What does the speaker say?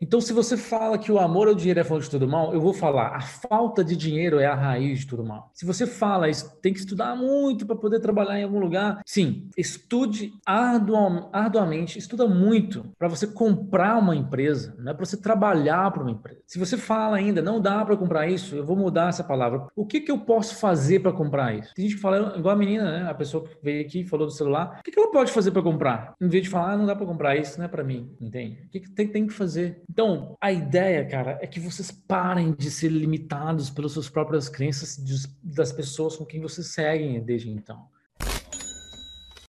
Então, se você fala que o amor ao dinheiro é fonte de todo mal, eu vou falar, a falta de dinheiro é a raiz de todo mal. Se você fala, tem que estudar muito para poder trabalhar em algum lugar, sim, estude arduamente, estuda muito para você comprar uma empresa, não é para você trabalhar para uma empresa. Se você fala ainda, não dá para comprar isso, eu vou mudar essa palavra. O que, que eu posso fazer para comprar isso? Tem gente que fala, igual a menina, né? A pessoa que veio aqui falou do celular, o que, que ela pode fazer para comprar? Em vez de falar, ah, não dá para comprar isso, não é para mim, entende? O que, que tem, tem que fazer? Então, a ideia, cara, é que vocês parem de ser limitados pelas suas próprias crenças das pessoas com quem vocês seguem desde então.